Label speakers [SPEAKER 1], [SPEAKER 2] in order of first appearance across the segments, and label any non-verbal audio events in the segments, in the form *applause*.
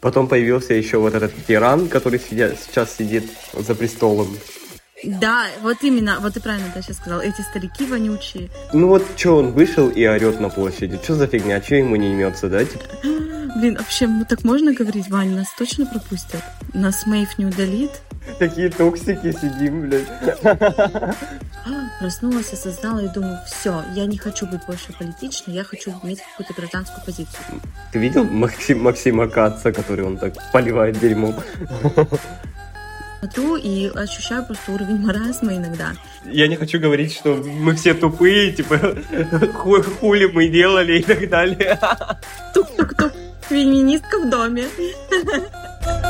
[SPEAKER 1] Потом появился еще вот этот тиран, который сидя, сейчас сидит за престолом.
[SPEAKER 2] Да, вот именно, вот ты правильно да, сейчас сказал, эти старики вонючие.
[SPEAKER 1] Ну вот что он вышел и орет на площади? Что за фигня? Что ему не имется, да? Типа? *gasps*
[SPEAKER 2] Блин, вообще, ну так можно говорить, Вань, нас точно пропустят? Нас Мэйв не удалит?
[SPEAKER 1] Такие токсики сидим, блядь.
[SPEAKER 2] Проснулась, осознала и думаю, все, я не хочу быть больше политичной, я хочу иметь какую-то гражданскую позицию.
[SPEAKER 1] Ты видел Максим, Максима Каца, который он так поливает дерьмом?
[SPEAKER 2] Смотрю и ощущаю просто уровень *laughs* маразма иногда.
[SPEAKER 1] Я не хочу говорить, что мы все тупые, типа, *laughs* хули мы делали и так далее.
[SPEAKER 2] Тук-тук-тук, феминистка в доме. *laughs*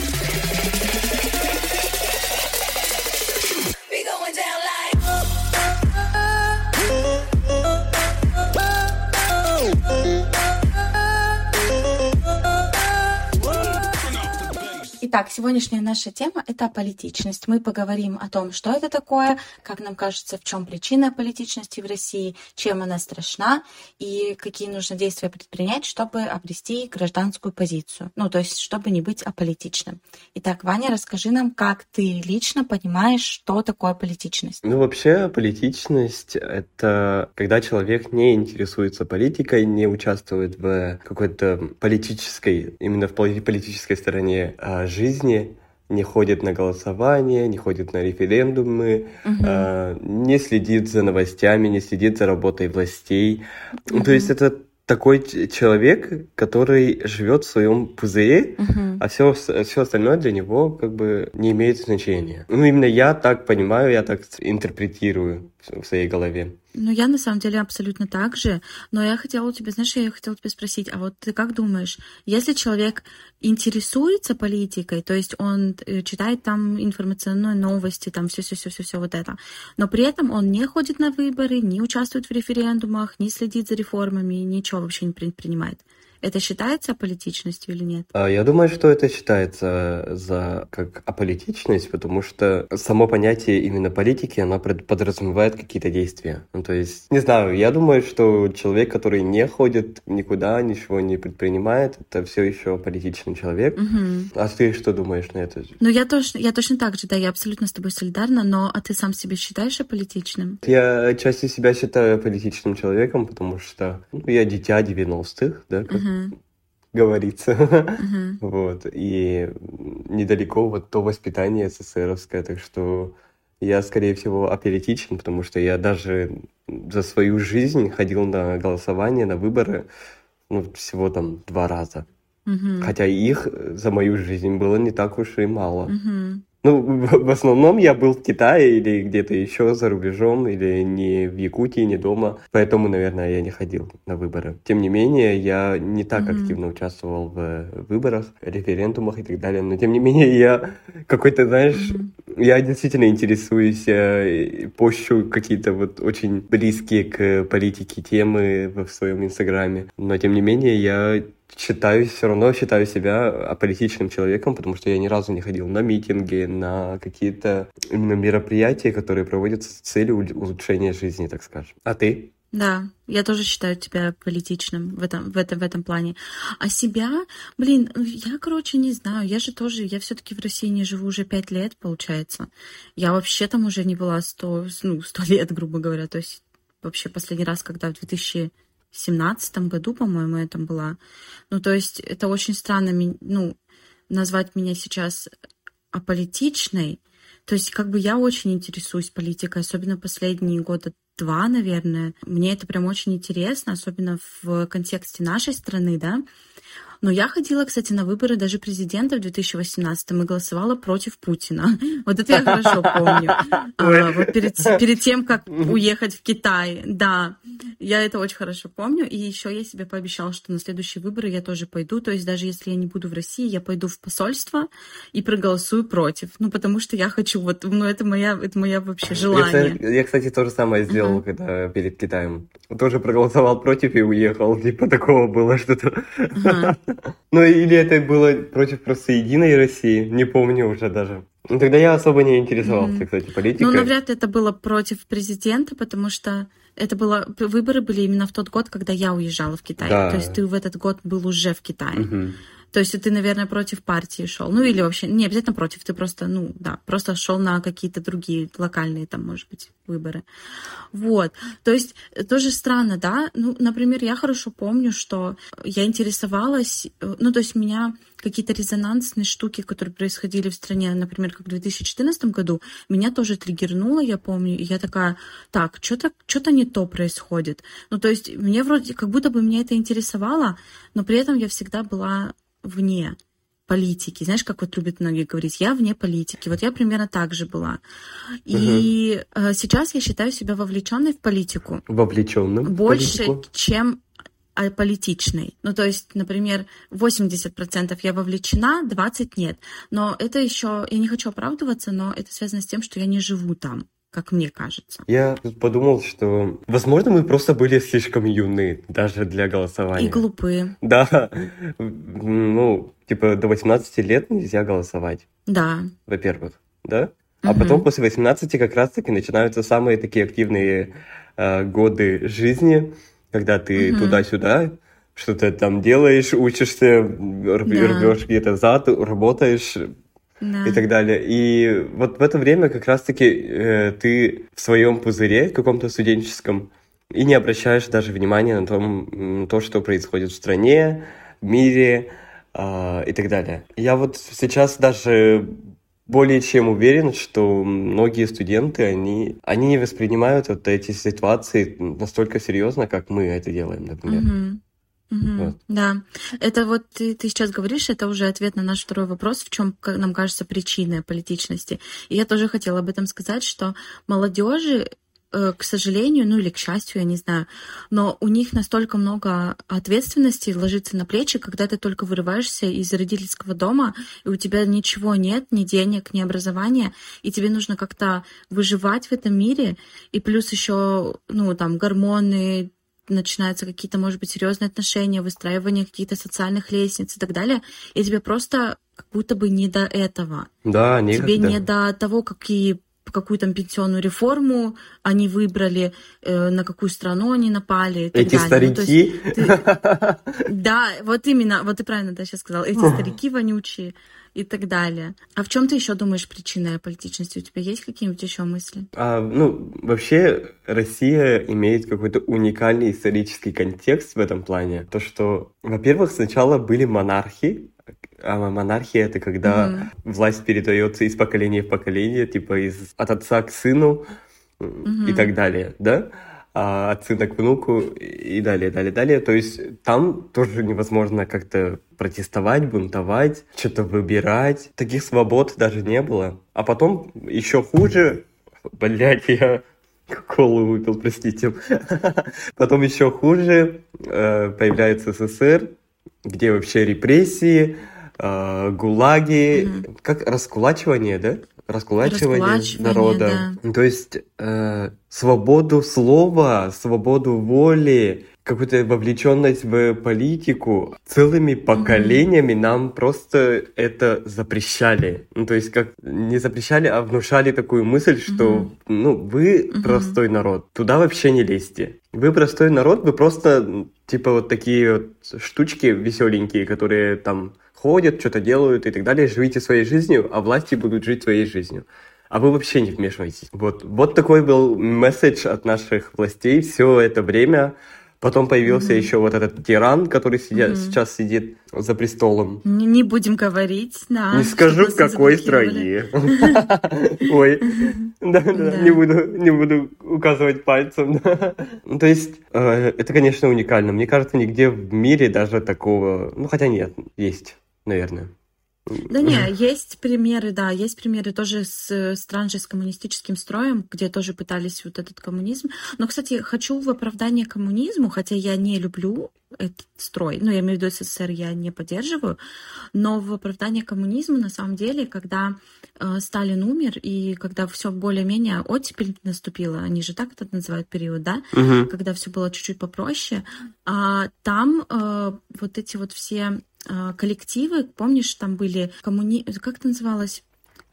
[SPEAKER 2] Итак, сегодняшняя наша тема – это политичность. Мы поговорим о том, что это такое, как нам кажется, в чем причина политичности в России, чем она страшна и какие нужно действия предпринять, чтобы обрести гражданскую позицию. Ну, то есть, чтобы не быть аполитичным. Итак, Ваня, расскажи нам, как ты лично понимаешь, что такое политичность.
[SPEAKER 1] Ну, вообще, политичность – это когда человек не интересуется политикой, не участвует в какой-то политической, именно в политической стороне жизни, жизни, не ходит на голосование, не ходит на референдумы, угу. э, не следит за новостями, не следит за работой властей. Угу. То есть это такой человек, который живет в своем пузыре, uh-huh. а все, все остальное для него как бы не имеет значения. Ну, именно я так понимаю, я так интерпретирую в своей голове.
[SPEAKER 2] Ну, я на самом деле абсолютно так же. Но я хотела у тебя, знаешь, я хотела тебя спросить, а вот ты как думаешь, если человек интересуется политикой, то есть он э, читает там информационные новости, там все-все-все-все вот это, но при этом он не ходит на выборы, не участвует в референдумах, не следит за реформами, ничего вообще не предпринимает. Это считается аполитичностью или нет?
[SPEAKER 1] А, я думаю, что это считается за как аполитичность, потому что само понятие именно политики, оно подразумевает какие-то действия. Ну, то есть, не знаю, я думаю, что человек, который не ходит никуда, ничего не предпринимает, это все еще политичный человек. Угу. А ты что думаешь на это?
[SPEAKER 2] Ну, я, тоже, я точно так же, да, я абсолютно с тобой солидарна, но а ты сам себя считаешь аполитичным?
[SPEAKER 1] Я части себя считаю политичным человеком, потому что ну, я дитя 90-х, да, как угу говорится. Uh-huh. вот. И недалеко вот то воспитание СССРовское, так что я, скорее всего, аполитичен, потому что я даже за свою жизнь ходил на голосование, на выборы, ну, всего там два раза. Uh-huh. Хотя их за мою жизнь было не так уж и мало. Uh-huh. Ну, в основном я был в Китае или где-то еще за рубежом, или не в Якутии, не дома. Поэтому, наверное, я не ходил на выборы. Тем не менее, я не так mm-hmm. активно участвовал в выборах, референдумах и так далее. Но, тем не менее, я какой-то, знаешь, mm-hmm. Я действительно интересуюсь, э, пощу какие-то вот очень близкие к политике темы в своем инстаграме. Но, тем не менее, я считаю, все равно считаю себя аполитичным человеком, потому что я ни разу не ходил на митинги, на какие-то именно мероприятия, которые проводятся с целью улучшения жизни, так скажем. А ты?
[SPEAKER 2] Да, я тоже считаю тебя политичным в этом, в этом, в этом плане. А себя, блин, я, короче, не знаю. Я же тоже, я все-таки в России не живу уже пять лет, получается. Я вообще там уже не была сто, ну, сто лет, грубо говоря. То есть вообще последний раз, когда в 2000 семнадцатом году, по-моему, это была. Ну, то есть это очень странно, ну, назвать меня сейчас аполитичной. То есть как бы я очень интересуюсь политикой, особенно последние года два, наверное. Мне это прям очень интересно, особенно в контексте нашей страны, да. Но я ходила, кстати, на выборы даже президента в 2018 и голосовала против Путина. *laughs* Вот это я хорошо помню. А, вот перед, перед тем, как уехать в Китай. Да, я это очень хорошо помню. И еще я себе пообещала, что на следующие выборы я тоже пойду. То есть даже если я не буду в России, я пойду в посольство и проголосую против. Ну, потому что я хочу, вот, ну, это моя, это моя вообще желание.
[SPEAKER 1] Я, я кстати, то же самое сделал, uh-huh. когда перед Китаем. Тоже проголосовал против и уехал. Типа такого было что-то. Uh-huh. Ну, или это было против просто Единой России, не помню уже даже. Ну, тогда я особо не интересовался, mm-hmm. кстати, политикой.
[SPEAKER 2] Ну, навряд ли это было против президента, потому что это было выборы были именно в тот год, когда я уезжала в Китай. Да. То есть ты в этот год был уже в Китае. Mm-hmm. То есть ты, наверное, против партии шел. Ну, или вообще, не обязательно против, ты просто, ну, да, просто шел на какие-то другие локальные, там, может быть, выборы. Вот. То есть тоже странно, да? Ну, например, я хорошо помню, что я интересовалась, ну, то есть меня какие-то резонансные штуки, которые происходили в стране, например, как в 2014 году, меня тоже триггернуло, я помню, и я такая, так, что-то что не то происходит. Ну, то есть мне вроде, как будто бы меня это интересовало, но при этом я всегда была вне политики. Знаешь, как вот любят многие говорить, я вне политики. Вот я примерно так же была. И угу. сейчас я считаю себя вовлеченной в политику.
[SPEAKER 1] Вовлеченным.
[SPEAKER 2] Больше, политику. чем политичной. Ну, то есть, например, 80% я вовлечена, 20% нет. Но это еще, я не хочу оправдываться, но это связано с тем, что я не живу там как мне кажется.
[SPEAKER 1] Я подумал, что, возможно, мы просто были слишком юны даже для голосования.
[SPEAKER 2] И глупые.
[SPEAKER 1] Да. Ну, типа, до 18 лет нельзя голосовать.
[SPEAKER 2] Да.
[SPEAKER 1] Во-первых, да? А угу. потом после 18 как раз-таки начинаются самые такие активные э, годы жизни, когда ты угу. туда-сюда что-то там делаешь, учишься, рвешь да. где-то зад, работаешь, да. и так далее. И вот в это время как раз-таки э, ты в своем пузыре каком-то студенческом и не обращаешь даже внимания на, том, на то, что происходит в стране, в мире э, и так далее. Я вот сейчас даже более чем уверен, что многие студенты, они, они не воспринимают вот эти ситуации настолько серьезно, как мы это делаем, например.
[SPEAKER 2] Mm-hmm. Угу, вот. Да, это вот ты, ты сейчас говоришь, это уже ответ на наш второй вопрос, в чем, как нам кажется, причина политичности. И я тоже хотела об этом сказать, что молодежи э, к сожалению, ну или к счастью, я не знаю, но у них настолько много ответственности ложится на плечи, когда ты только вырываешься из родительского дома, и у тебя ничего нет, ни денег, ни образования, и тебе нужно как-то выживать в этом мире, и плюс еще, ну, там, гормоны, начинаются какие-то, может быть, серьезные отношения, выстраивание каких-то социальных лестниц и так далее, и тебе просто как будто бы не до этого.
[SPEAKER 1] Да,
[SPEAKER 2] никогда. Тебе не до того, какие какую там пенсионную реформу они выбрали, э, на какую страну они напали и так
[SPEAKER 1] Эти
[SPEAKER 2] далее.
[SPEAKER 1] Ну, старики? Ну,
[SPEAKER 2] ты... Да, вот именно, вот ты правильно да, сейчас сказал, эти старики вонючие и так далее. А в чем ты еще думаешь причиной политичности? У тебя есть какие-нибудь еще мысли?
[SPEAKER 1] А, ну, вообще Россия имеет какой-то уникальный исторический контекст в этом плане. То, что, во-первых, сначала были монархи, а монархия это когда mm-hmm. власть передается из поколения в поколение, типа из от отца к сыну mm-hmm. и так далее, да? А от сына к внуку и далее, далее, далее. То есть там тоже невозможно как-то протестовать, бунтовать, что-то выбирать. Таких свобод даже не было. А потом еще хуже, блядь, я колу выпил, простите. *laughs* Потом еще хуже э, появляется СССР, где вообще репрессии, э, гулаги, mm-hmm. как раскулачивание, да? Раскулачивание, Раскулачивание народа. Да. То есть э, свободу слова, свободу воли, какую-то вовлеченность в политику целыми поколениями mm-hmm. нам просто это запрещали. Ну, то есть как не запрещали, а внушали такую мысль, что mm-hmm. ну вы mm-hmm. простой народ, туда вообще не лезьте. Вы простой народ, вы просто типа вот такие вот штучки веселенькие, которые там ходят, что-то делают и так далее. Живите своей жизнью, а власти будут жить своей жизнью а вы вообще не вмешиваетесь. Вот, вот такой был месседж от наших властей все это время Потом появился mm-hmm. еще вот этот тиран, который сидя, mm-hmm. сейчас сидит за престолом.
[SPEAKER 2] Не, не будем говорить, да.
[SPEAKER 1] Не скажу, в какой стране. *laughs* Ой, да, да, не буду, не буду указывать пальцем. Ну, то есть, э, это, конечно, уникально. Мне кажется, нигде в мире даже такого... Ну, хотя нет, есть, наверное.
[SPEAKER 2] Да не, есть примеры, да, есть примеры тоже с стран же с коммунистическим строем, где тоже пытались вот этот коммунизм. Но, кстати, хочу в оправдание коммунизму, хотя я не люблю этот строй, ну, я имею в виду СССР, я не поддерживаю, но в оправдание коммунизму, на самом деле, когда э, Сталин умер, и когда все более-менее оттепель наступила, они же так это называют период, да, угу. когда все было чуть-чуть попроще, а, там э, вот эти вот все коллективы, помнишь, там были коммуни... как это называлось?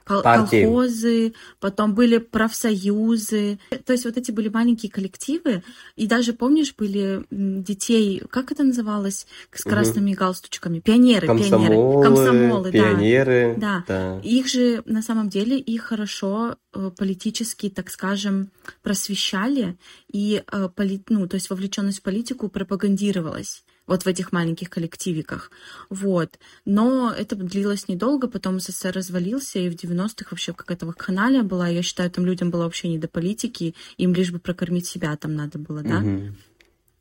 [SPEAKER 2] Партии. колхозы, потом были профсоюзы. То есть вот эти были маленькие коллективы. И даже, помнишь, были детей, как это называлось, с красными угу. галстучками? Пионеры,
[SPEAKER 1] Комсомолы,
[SPEAKER 2] пионеры. Комсомолы,
[SPEAKER 1] пионеры.
[SPEAKER 2] Да. да. Их же, на самом деле, их хорошо э, политически, так скажем, просвещали. И, э, ну, то есть вовлеченность в политику пропагандировалась вот в этих маленьких коллективиках. Вот. Но это длилось недолго, потом СССР развалился, и в 90-х вообще какая-то вакханалия была. Я считаю, там людям было вообще не до политики, им лишь бы прокормить себя там надо было, да? Угу.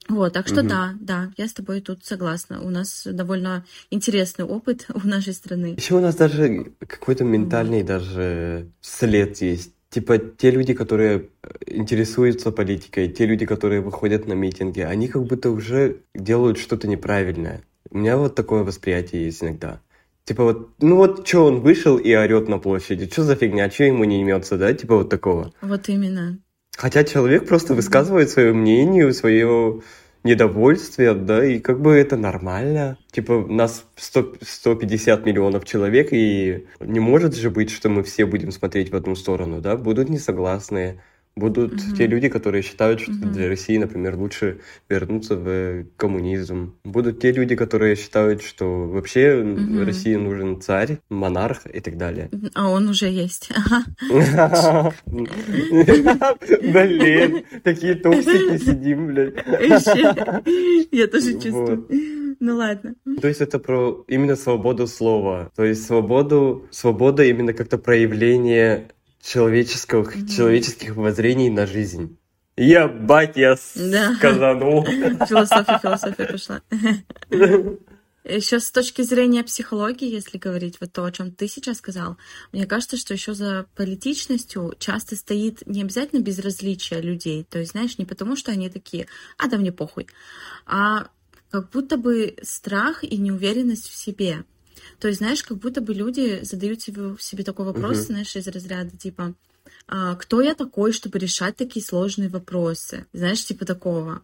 [SPEAKER 2] Вот, так что угу. да, да, я с тобой тут согласна. У нас довольно интересный опыт *laughs* у нашей страны.
[SPEAKER 1] Еще у нас даже какой-то ментальный даже след есть типа те люди, которые э, интересуются политикой, те люди, которые выходят на митинги, они как будто уже делают что-то неправильное. У меня вот такое восприятие есть иногда. Типа вот, ну вот что он вышел и орет на площади, что за фигня, что ему не имется, да, типа вот такого.
[SPEAKER 2] Вот именно.
[SPEAKER 1] Хотя человек просто высказывает свое мнение, свое недовольствие, да, и как бы это нормально. Типа, нас 100, 150 миллионов человек, и не может же быть, что мы все будем смотреть в одну сторону, да, будут несогласные, Будут угу. те люди, которые считают, что угу. для России, например, лучше вернуться в коммунизм. Будут те люди, которые считают, что вообще угу. России нужен царь, монарх и так далее.
[SPEAKER 2] А он уже есть. *laughs* *laughs*
[SPEAKER 1] Блин, такие токсики сидим, блядь.
[SPEAKER 2] Я тоже *laughs* чувствую. Ну ладно.
[SPEAKER 1] То есть это про именно свободу слова. То есть свободу, свобода именно как-то проявление человеческих, mm-hmm. человеческих воззрений на жизнь. Я, бать, я да. сказанул.
[SPEAKER 2] Философия, философия пошла. *laughs* Еще с точки зрения психологии, если говорить вот то, о чем ты сейчас сказал, мне кажется, что еще за политичностью часто стоит не обязательно безразличие людей. То есть, знаешь, не потому, что они такие, а да мне похуй, а как будто бы страх и неуверенность в себе. То есть, знаешь, как будто бы люди задают себе, себе такой вопрос, uh-huh. знаешь, из разряда типа, а, кто я такой, чтобы решать такие сложные вопросы? Знаешь, типа такого.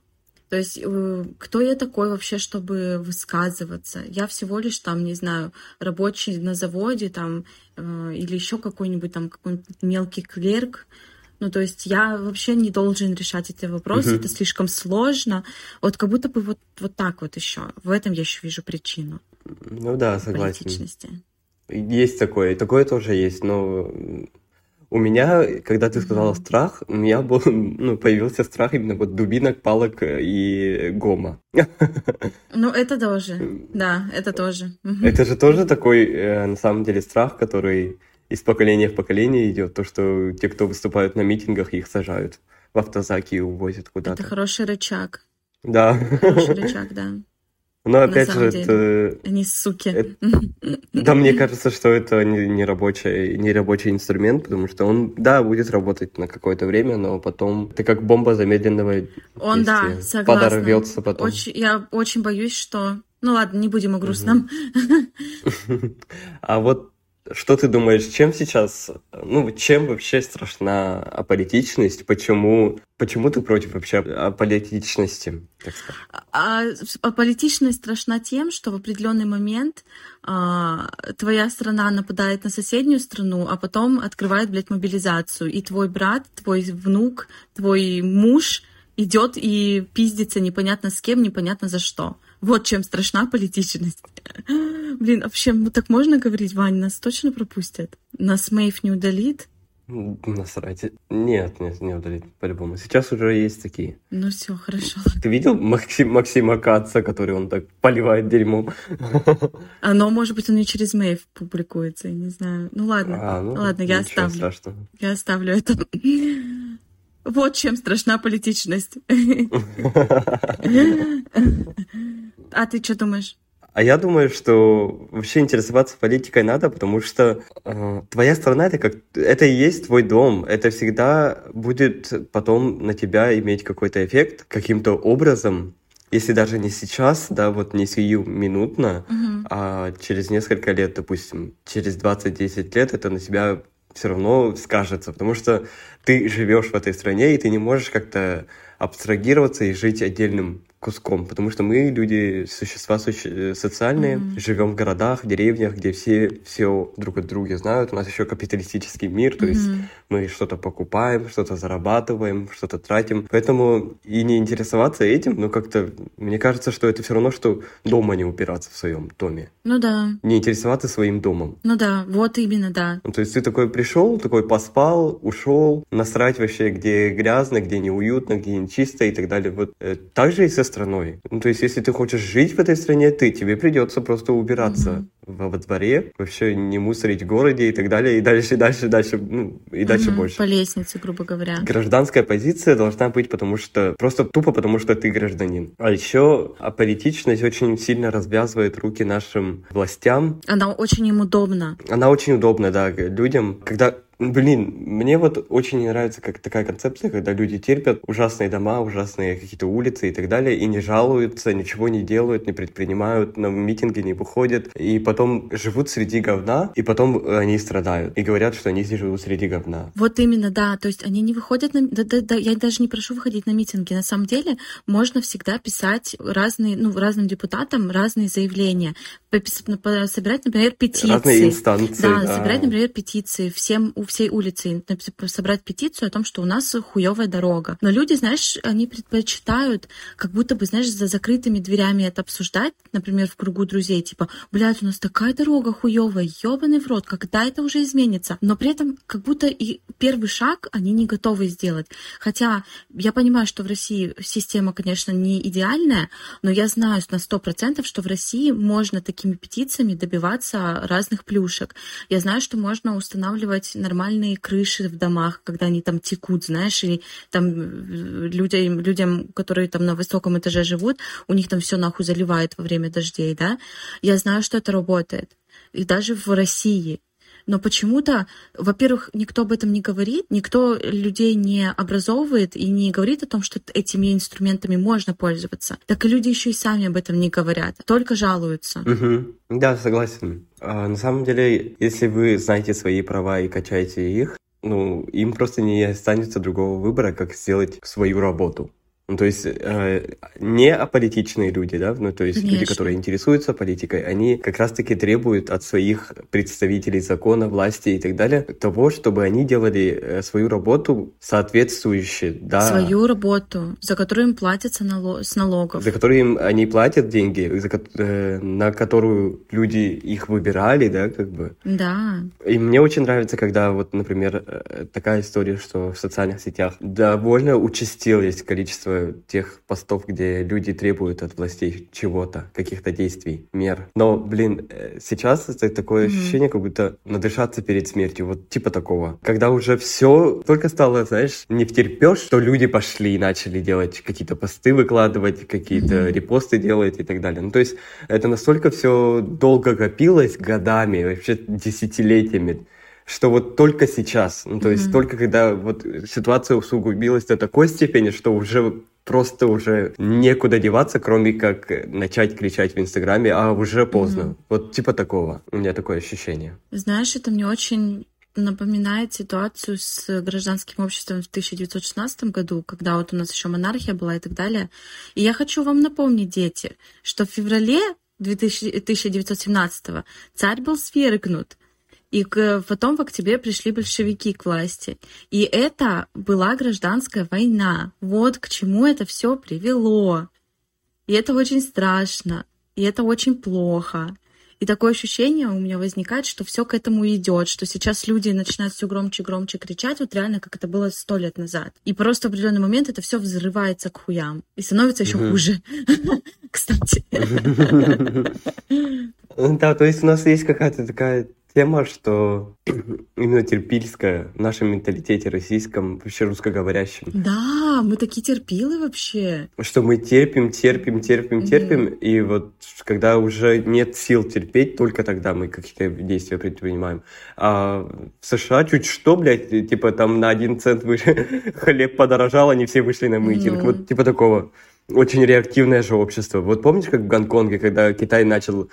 [SPEAKER 2] То есть, э, кто я такой вообще, чтобы высказываться? Я всего лишь там, не знаю, рабочий на заводе там э, или еще какой-нибудь там какой-нибудь мелкий клерк. Ну, то есть я вообще не должен решать эти вопросы, uh-huh. это слишком сложно. Вот как будто бы вот, вот так вот еще. В этом я еще вижу причину.
[SPEAKER 1] Ну да, согласен. Есть такое, такое тоже есть, но у меня, когда ты сказала страх, у меня был, ну, появился страх именно вот дубинок, палок и гома.
[SPEAKER 2] Ну, это тоже, да, это тоже.
[SPEAKER 1] Это же тоже такой, э, на самом деле, страх, который из поколения в поколение идет, то, что те, кто выступают на митингах, их сажают в автозаки и увозят куда-то.
[SPEAKER 2] Это хороший рычаг.
[SPEAKER 1] Да.
[SPEAKER 2] Хороший *laughs* рычаг, да.
[SPEAKER 1] Но опять же, это...
[SPEAKER 2] Они суки. Это... *laughs*
[SPEAKER 1] Да, мне кажется, что это не, рабочий, не рабочий инструмент, потому что он, да, будет работать на какое-то время, но потом это как бомба замедленного
[SPEAKER 2] Он, да, согласна.
[SPEAKER 1] Подорвется потом.
[SPEAKER 2] Очень, я очень боюсь, что... Ну ладно, не будем о грустном. *laughs*
[SPEAKER 1] А вот что ты думаешь, чем сейчас, ну, чем вообще страшна аполитичность? Почему, почему ты против вообще аполитичности? Так
[SPEAKER 2] а, аполитичность страшна тем, что в определенный момент а, твоя страна нападает на соседнюю страну, а потом открывает, блядь, мобилизацию. И твой брат, твой внук, твой муж идет и пиздится непонятно с кем, непонятно за что. Вот чем страшна политичность. Блин, вообще, ну так можно говорить, Вань, нас точно пропустят? Нас Мэйв не удалит?
[SPEAKER 1] Насрать. Нет, нет, не удалить по-любому. Сейчас уже есть такие.
[SPEAKER 2] Ну все, хорошо.
[SPEAKER 1] Ты видел Максим, Максима Каца, который он так поливает дерьмом?
[SPEAKER 2] Оно, может быть, он и через мейв публикуется, я не знаю. Ну ладно, а, ну, ладно, я оставлю. Страшного. Я оставлю это. Вот чем страшна политичность. *laughs* А ты что думаешь?
[SPEAKER 1] А я думаю, что вообще интересоваться политикой надо, потому что э, твоя страна это как это и есть твой дом. Это всегда будет потом на тебя иметь какой-то эффект каким-то образом. Если даже не сейчас, да, вот не сию минутно, угу. а через несколько лет, допустим, через 20-10 лет это на тебя все равно скажется, потому что ты живешь в этой стране, и ты не можешь как-то абстрагироваться и жить отдельным куском, потому что мы люди, существа суще... социальные, mm-hmm. живем в городах, деревнях, где все все друг от друга знают. У нас еще капиталистический мир, то mm-hmm. есть мы что-то покупаем, что-то зарабатываем, что-то тратим. Поэтому и не интересоваться этим, но как-то мне кажется, что это все равно, что дома не упираться в своем доме.
[SPEAKER 2] Ну да.
[SPEAKER 1] Не интересоваться своим домом.
[SPEAKER 2] Ну да, вот именно, да.
[SPEAKER 1] Ну, то есть ты такой пришел, такой поспал, ушел, насрать вообще, где грязно, где неуютно, где не чисто и так далее. Вот э, так же и со страной. Ну, то есть, если ты хочешь жить в этой стране, ты, тебе придется просто убираться mm-hmm. во, во дворе, вообще не мусорить в городе и так далее, и дальше, и дальше, и дальше, ну, и дальше mm-hmm. больше.
[SPEAKER 2] По лестнице, грубо говоря.
[SPEAKER 1] Гражданская позиция должна быть, потому что, просто тупо потому, что ты гражданин. А еще аполитичность очень сильно развязывает руки нашим властям.
[SPEAKER 2] Она очень им удобна.
[SPEAKER 1] Она очень удобна, да, людям, когда Блин, мне вот очень нравится как такая концепция, когда люди терпят ужасные дома, ужасные какие-то улицы и так далее, и не жалуются, ничего не делают, не предпринимают, на митинги не выходят, и потом живут среди говна, и потом они страдают, и говорят, что они живут среди говна.
[SPEAKER 2] Вот именно, да, то есть они не выходят на... Да, да, да, я даже не прошу выходить на митинги. На самом деле можно всегда писать разные, ну, разным депутатам разные заявления, собирать, например, петиции.
[SPEAKER 1] Разные инстанции.
[SPEAKER 2] Да, да. собирать, например, петиции всем у всей улицы собрать петицию о том, что у нас хуевая дорога. Но люди, знаешь, они предпочитают как будто бы, знаешь, за закрытыми дверями это обсуждать, например, в кругу друзей, типа, блядь, у нас такая дорога хуевая, ебаный в рот, когда это уже изменится? Но при этом как будто и первый шаг они не готовы сделать. Хотя я понимаю, что в России система, конечно, не идеальная, но я знаю на сто процентов, что в России можно такими петициями добиваться разных плюшек. Я знаю, что можно устанавливать нормальные крыши в домах, когда они там текут, знаешь, или там э, людям, людям, которые там на высоком этаже живут, у них там все нахуй заливает во время дождей, да. Я знаю, что это работает. И даже в России но почему-то, во-первых, никто об этом не говорит, никто людей не образовывает и не говорит о том, что этими инструментами можно пользоваться. Так и люди еще и сами об этом не говорят, только жалуются.
[SPEAKER 1] Угу. Да, согласен. А, на самом деле, если вы знаете свои права и качаете их, ну, им просто не останется другого выбора, как сделать свою работу. Ну, то есть э, не аполитичные люди, да, ну, то есть Конечно. люди, которые интересуются политикой, они как раз-таки требуют от своих представителей закона, власти и так далее того, чтобы они делали э, свою работу соответствующе, да.
[SPEAKER 2] Свою работу, за которую им платятся нало- с налогов.
[SPEAKER 1] За которую им они платят деньги, за, э, на которую люди их выбирали, да, как бы.
[SPEAKER 2] Да.
[SPEAKER 1] И мне очень нравится, когда вот, например, э, такая история, что в социальных сетях довольно участилось количество тех постов, где люди требуют от властей чего-то, каких-то действий, мер. Но, блин, э, сейчас это такое mm-hmm. ощущение, как будто надышаться перед смертью, вот типа такого. Когда уже все только стало, знаешь, не втерпешь, что люди пошли и начали делать какие-то посты выкладывать, какие-то mm-hmm. репосты делать и так далее. Ну, то есть это настолько все долго копилось годами, вообще десятилетиями, что вот только сейчас, ну, то mm-hmm. есть только когда вот ситуация усугубилась до такой степени, что уже просто уже некуда деваться, кроме как начать кричать в Инстаграме, а уже поздно. Mm-hmm. Вот типа такого. У меня такое ощущение.
[SPEAKER 2] Знаешь, это мне очень напоминает ситуацию с гражданским обществом в 1916 году, когда вот у нас еще монархия была и так далее. И я хочу вам напомнить, дети, что в феврале 1917 царь был свергнут, и потом в октябре пришли большевики к власти. И это была гражданская война. Вот к чему это все привело. И это очень страшно. И это очень плохо. И такое ощущение у меня возникает, что все к этому идет, что сейчас люди начинают все громче и громче кричать, вот реально, как это было сто лет назад. И просто в определенный момент это все взрывается к хуям. И становится еще хуже. *laughs* Кстати. *laughs*
[SPEAKER 1] Да, то есть у нас есть какая-то такая тема, что *clears throat* именно терпильская в нашем менталитете российском, вообще русскоговорящем.
[SPEAKER 2] Да, мы такие терпилы вообще.
[SPEAKER 1] Что мы терпим, терпим, терпим, терпим, и вот когда уже нет сил терпеть, только тогда мы какие-то действия предпринимаем. А в США чуть что, блядь, типа там на один цент выше *laughs* хлеб подорожал, они все вышли на митинг. Mm-hmm. Вот типа такого очень реактивное же общество. Вот помнишь, как в Гонконге, когда Китай начал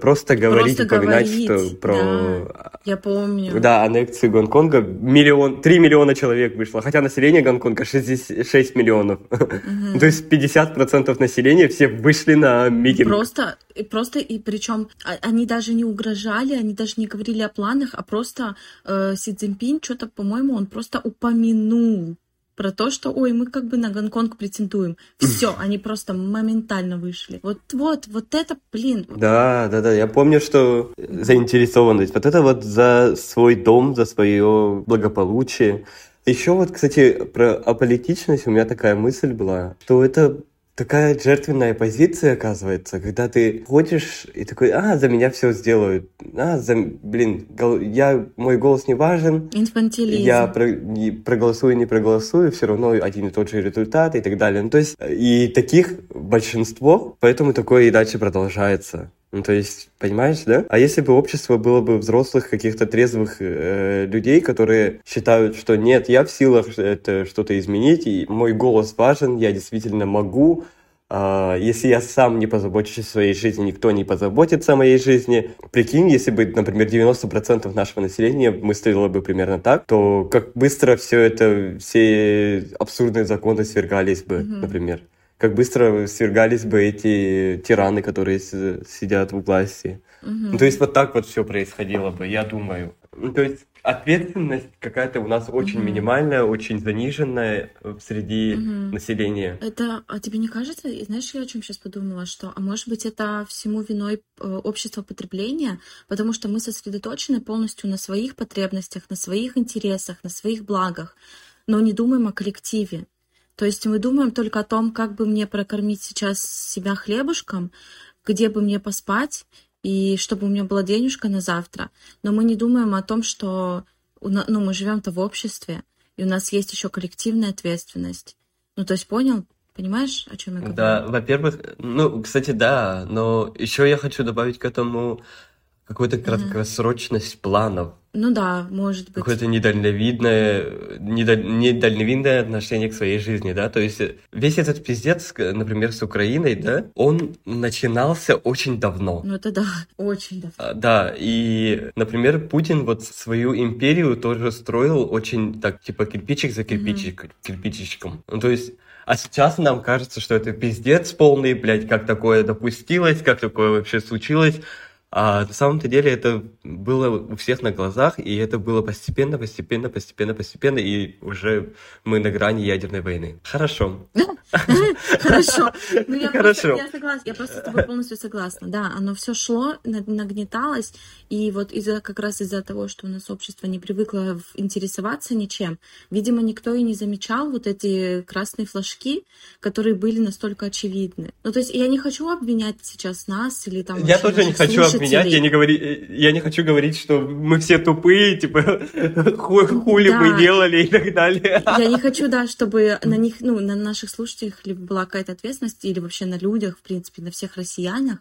[SPEAKER 1] просто говорить, просто упоминать, говорить, что про...
[SPEAKER 2] Да, я помню.
[SPEAKER 1] Да, аннексию Гонконга. Миллион, 3 миллиона человек вышло, хотя население Гонконга 6, 6 миллионов. Угу. *laughs* То есть 50% населения все вышли на митинг.
[SPEAKER 2] Просто, просто и причем а, они даже не угрожали, они даже не говорили о планах, а просто э, Си Цзиньпинь что-то, по-моему, он просто упомянул про то, что, ой, мы как бы на Гонконг претендуем. Все, *clears throat* они просто моментально вышли. Вот, вот, вот это, блин.
[SPEAKER 1] Да, да, да, я помню, что заинтересованность, вот это вот за свой дом, за свое благополучие. Еще вот, кстати, про аполитичность у меня такая мысль была, что это такая жертвенная позиция, оказывается, когда ты ходишь и такой, а, за меня все сделают, а, за, блин, гол, я, мой голос не важен.
[SPEAKER 2] Инфантилизм.
[SPEAKER 1] Я про, не, проголосую, не проголосую, все равно один и тот же результат и так далее. Ну, то есть, и таких большинство, поэтому такое и дальше продолжается. Ну, то есть, понимаешь, да? А если бы общество было бы взрослых, каких-то трезвых э, людей, которые считают, что нет, я в силах это что-то изменить, и мой голос важен, я действительно могу, э, если я сам не позабочусь о своей жизни, никто не позаботится о моей жизни. Прикинь, если бы, например, 90% нашего населения мыслило бы примерно так, то как быстро все это, все абсурдные законы свергались бы, mm-hmm. например как быстро свергались бы эти тираны, которые сидят в власти. Угу. Ну, то есть вот так вот все происходило бы, я думаю. Ну, то есть ответственность какая-то у нас очень угу. минимальная, очень заниженная среди угу. населения.
[SPEAKER 2] Это, а тебе не кажется, знаешь, я о чем сейчас подумала, что, а может быть, это всему виной э, общество потребления, потому что мы сосредоточены полностью на своих потребностях, на своих интересах, на своих благах, но не думаем о коллективе. То есть мы думаем только о том, как бы мне прокормить сейчас себя хлебушком, где бы мне поспать, и чтобы у меня была денежка на завтра. Но мы не думаем о том, что ну, мы живем-то в обществе, и у нас есть еще коллективная ответственность. Ну, то есть понял? Понимаешь, о чем я говорю?
[SPEAKER 1] Да, во-первых, ну, кстати, да, но еще я хочу добавить к этому какую-то краткосрочность планов.
[SPEAKER 2] Ну да, может быть.
[SPEAKER 1] Какое-то недальновидное, недаль, недальновидное отношение к своей жизни, да, то есть весь этот пиздец, например, с Украиной, да, он начинался очень давно.
[SPEAKER 2] Ну это да, *laughs* очень давно. А,
[SPEAKER 1] да, и, например, Путин вот свою империю тоже строил очень так, типа, кирпичик за кирпичик, mm-hmm. кирпичиком. Ну то есть а сейчас нам кажется, что это пиздец полный, блядь, как такое допустилось, как такое вообще случилось. А на самом-то деле это было у всех на глазах, и это было постепенно, постепенно, постепенно, постепенно, и уже мы на грани ядерной войны. Хорошо. *laughs*
[SPEAKER 2] Хорошо. Ну, я Хорошо. Я согласна, я просто с тобой полностью согласна. Да, оно все шло, нагнеталось, и вот из-за как раз из-за того, что у нас общество не привыкло интересоваться ничем, видимо, никто и не замечал вот эти красные флажки, которые были настолько очевидны. Ну, то есть я не хочу обвинять сейчас нас или там...
[SPEAKER 1] Я тоже не хочу обвинять, я не, говори, я не хочу говорить, что мы все тупые, типа, *laughs* хули да. мы делали и так далее.
[SPEAKER 2] Я не *laughs* хочу, да, чтобы на них, ну, на наших слушателях либо была какая-то ответственность, или вообще на людях, в принципе, на всех россиянах.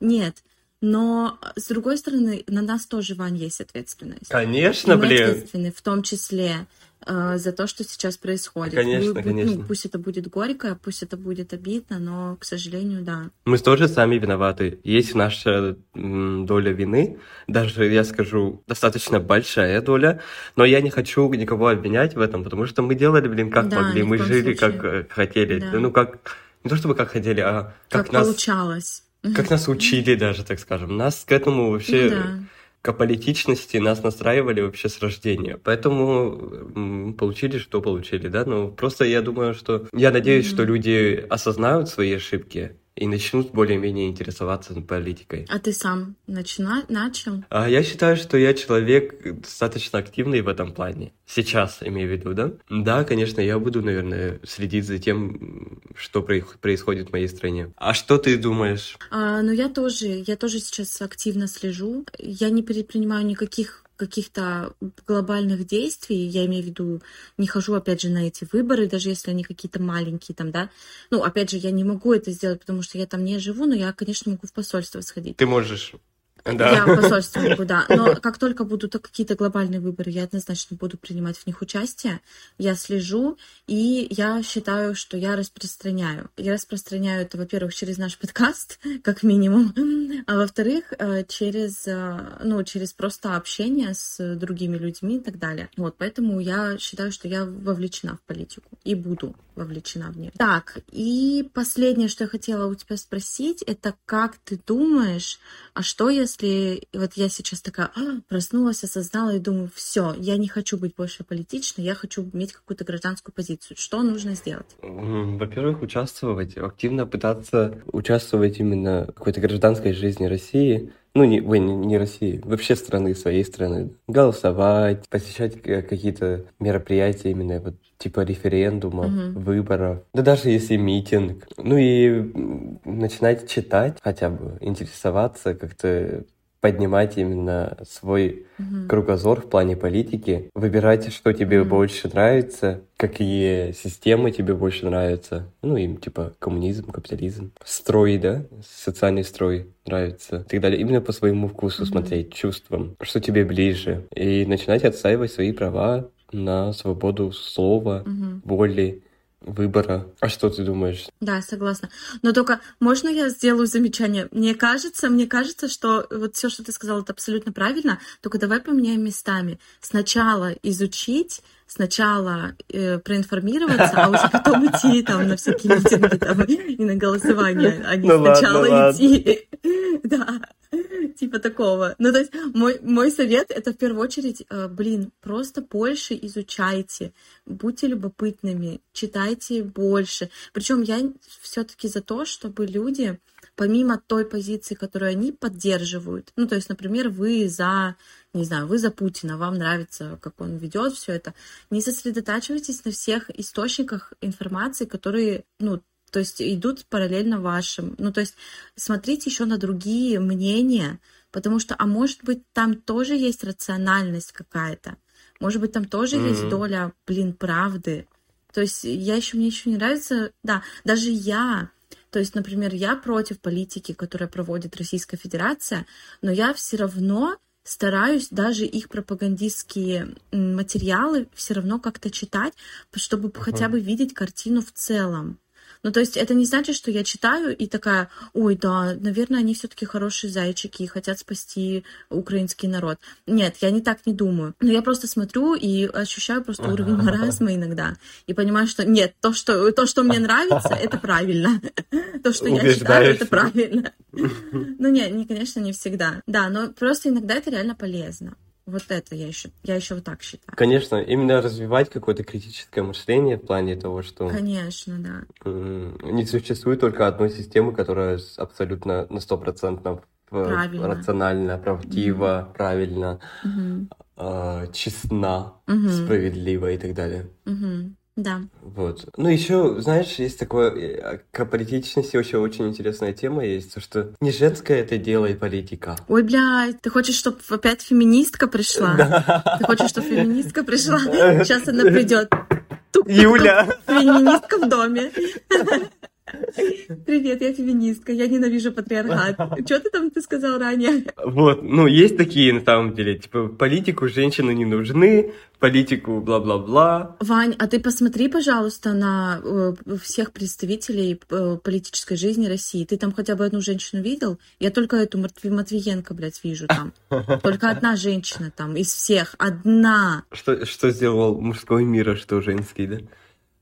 [SPEAKER 2] Нет. Но, с другой стороны, на нас тоже, Вань, есть ответственность.
[SPEAKER 1] Конечно, блин. ответственны,
[SPEAKER 2] в том числе э, за то, что сейчас происходит.
[SPEAKER 1] Конечно, Вы, конечно.
[SPEAKER 2] Ну, пусть это будет горько, пусть это будет обидно, но, к сожалению, да.
[SPEAKER 1] Мы тоже сами виноваты. Есть наша доля вины, даже, я скажу, достаточно большая доля, но я не хочу никого обвинять в этом, потому что мы делали, блин, как да, могли, мы жили, случае. как хотели. Да. Ну, как, не то чтобы как хотели, а
[SPEAKER 2] как, как нас... получалось.
[SPEAKER 1] Как нас учили даже, так скажем. Нас к этому вообще... Ну, да к политичности нас настраивали вообще с рождения. Поэтому получили, что получили, да. Ну, просто я думаю, что... Я надеюсь, mm-hmm. что люди осознают свои ошибки и начнут более-менее интересоваться политикой.
[SPEAKER 2] А ты сам начина... начал?
[SPEAKER 1] А я считаю, что я человек достаточно активный в этом плане. Сейчас, имею в виду, да? Да, конечно, я буду, наверное, следить за тем, что происходит в моей стране. А что ты думаешь?
[SPEAKER 2] А, ну, я тоже, я тоже сейчас активно слежу. Я не предпринимаю никаких каких-то глобальных действий, я имею в виду, не хожу, опять же, на эти выборы, даже если они какие-то маленькие там, да. Ну, опять же, я не могу это сделать, потому что я там не живу, но я, конечно, могу в посольство сходить.
[SPEAKER 1] Ты можешь
[SPEAKER 2] да. Я в посольстве могу, да. Но как только будут какие-то глобальные выборы, я однозначно буду принимать в них участие. Я слежу, и я считаю, что я распространяю. Я распространяю это, во-первых, через наш подкаст, *laughs* как минимум, а во-вторых, э, через, э, ну, через просто общение с другими людьми и так далее. Вот, поэтому я считаю, что я вовлечена в политику и буду вовлечена в нее. Так, и последнее, что я хотела у тебя спросить, это как ты думаешь, а что если вот я сейчас такая а, проснулась, осознала и думаю, все, я не хочу быть больше политичной, я хочу иметь какую-то гражданскую позицию. Что нужно сделать?
[SPEAKER 1] Во-первых, участвовать, активно пытаться участвовать именно в какой-то гражданской жизни России, ну, не, ой, не, не России, вообще страны, своей страны, голосовать, посещать какие-то мероприятия именно вот типа референдумов, угу. выборов, да даже если митинг. Ну и начинать читать хотя бы, интересоваться, как-то поднимать именно свой угу. кругозор в плане политики, выбирать, что тебе угу. больше нравится, какие системы тебе больше нравятся. Ну, им типа коммунизм, капитализм, строй, да, социальный строй нравится и так далее. Именно по своему вкусу угу. смотреть, чувствам, что тебе ближе. И начинать отстаивать свои права на свободу слова, угу. воли выбора. А что ты думаешь?
[SPEAKER 2] Да, согласна. Но только можно я сделаю замечание? Мне кажется, мне кажется, что вот все, что ты сказала, это абсолютно правильно. Только давай поменяем местами. Сначала изучить, сначала э, проинформироваться, а уже потом идти там на всякие митинги там, и на голосование, а не ну сначала ладно, идти. *laughs* Да. *laughs* Типа такого. Ну, то есть мой, мой совет это в первую очередь, э, блин, просто больше изучайте, будьте любопытными, читайте больше. Причем я все-таки за то, чтобы люди, помимо той позиции, которую они поддерживают, ну, то есть, например, вы за, не знаю, вы за Путина, вам нравится, как он ведет все это, не сосредотачивайтесь на всех источниках информации, которые, ну, то есть идут параллельно вашим. Ну, то есть смотрите еще на другие мнения, потому что, а может быть, там тоже есть рациональность какая-то. Может быть, там тоже mm-hmm. есть доля, блин, правды. То есть я еще, мне еще не нравится, да, даже я, то есть, например, я против политики, которую проводит Российская Федерация, но я все равно стараюсь даже их пропагандистские материалы все равно как-то читать, чтобы uh-huh. хотя бы видеть картину в целом. Ну, то есть это не значит, что я читаю и такая, ой, да, наверное, они все-таки хорошие зайчики и хотят спасти украинский народ. Нет, я не так не думаю. Но я просто смотрю и ощущаю просто уровень маразма иногда. И понимаю, что нет, то, что, то, что мне нравится, это правильно. *laughs* То, что я читаю, это правильно. *laughs* Ну, нет, конечно, не всегда. Да, но просто иногда это реально полезно. Вот это я еще, я еще вот так считаю.
[SPEAKER 1] Конечно, именно развивать какое-то критическое мышление в плане того, что...
[SPEAKER 2] Конечно, да.
[SPEAKER 1] Не существует только одной системы, которая абсолютно на сто процентов
[SPEAKER 2] правильно.
[SPEAKER 1] рационально, правдиво, mm правильно, mm э, честна, mm справедлива и так далее.
[SPEAKER 2] mm да.
[SPEAKER 1] Вот. Ну, еще, знаешь, есть такое, э, к политичности вообще очень интересная тема есть, то, что не женское это дело и политика.
[SPEAKER 2] Ой, блядь, ты хочешь, чтобы опять феминистка пришла? Да. Ты хочешь, чтобы феминистка пришла? Сейчас она придет.
[SPEAKER 1] Юля!
[SPEAKER 2] Феминистка в доме. Привет, я феминистка, я ненавижу патриархат. *laughs* Что ты там ты сказал ранее?
[SPEAKER 1] Вот, ну, есть такие на самом деле, типа, политику женщины не нужны, политику бла-бла-бла.
[SPEAKER 2] Вань, а ты посмотри, пожалуйста, на э, всех представителей э, политической жизни России. Ты там хотя бы одну женщину видел? Я только эту Матвиенко, блядь, вижу там. *laughs* Только одна женщина там из всех. Одна.
[SPEAKER 1] Что, что сделал мужской мир, а что женский, да?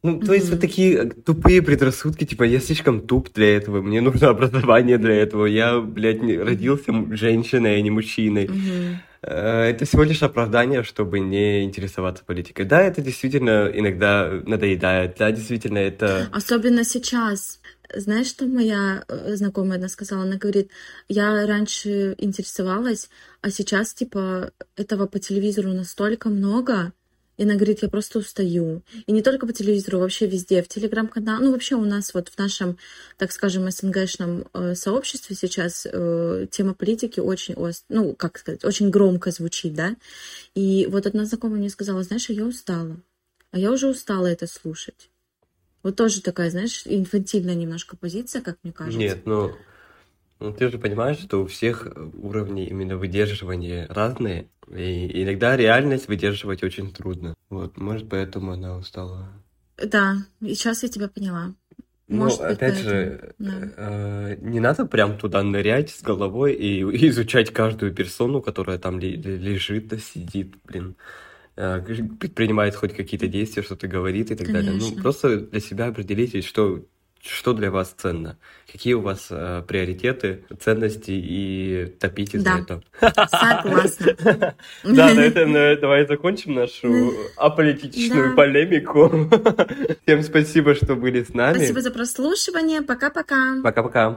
[SPEAKER 1] Ну, то есть вот такие э, тупые предрассудки, типа, я слишком туп для этого, мне нужно *laughs* образование для этого, я, блядь, не, родился женщиной, а не мужчиной. Это всего лишь оправдание, чтобы не интересоваться политикой. Да, это действительно иногда надоедает, да, действительно это...
[SPEAKER 2] Особенно сейчас. Знаешь, что моя э, знакомая одна сказала? Она говорит, я раньше интересовалась, а сейчас, типа, этого по телевизору настолько много, и она говорит, я просто устаю. И не только по телевизору, вообще везде, в телеграм-канал. Ну, вообще у нас вот в нашем, так скажем, СНГшном э, сообществе сейчас э, тема политики очень, ну, как сказать, очень громко звучит, да. И вот одна знакомая мне сказала, знаешь, а я устала. А я уже устала это слушать. Вот тоже такая, знаешь, инфантильная немножко позиция, как мне кажется.
[SPEAKER 1] Нет, ну, ну ты же понимаешь, что у всех уровни именно выдерживания разные. И иногда реальность выдерживать очень трудно. Вот, может, поэтому она устала.
[SPEAKER 2] Да, и сейчас я тебя поняла.
[SPEAKER 1] Ну, может быть, опять же, да. э, не надо прям туда нырять с головой и *laughs* изучать каждую персону, которая там лежит, да сидит, блин, э, предпринимает хоть какие-то действия, что-то говорит и так Конечно. далее. Ну, просто для себя определите, что что для вас ценно? Какие у вас э, приоритеты, ценности и топите да. за это?
[SPEAKER 2] Согласна. *laughs*
[SPEAKER 1] Да, на этом давай закончим нашу аполитичную полемику. *laughs* Всем спасибо, что были с нами.
[SPEAKER 2] Спасибо за прослушивание. Пока-пока.
[SPEAKER 1] Пока-пока.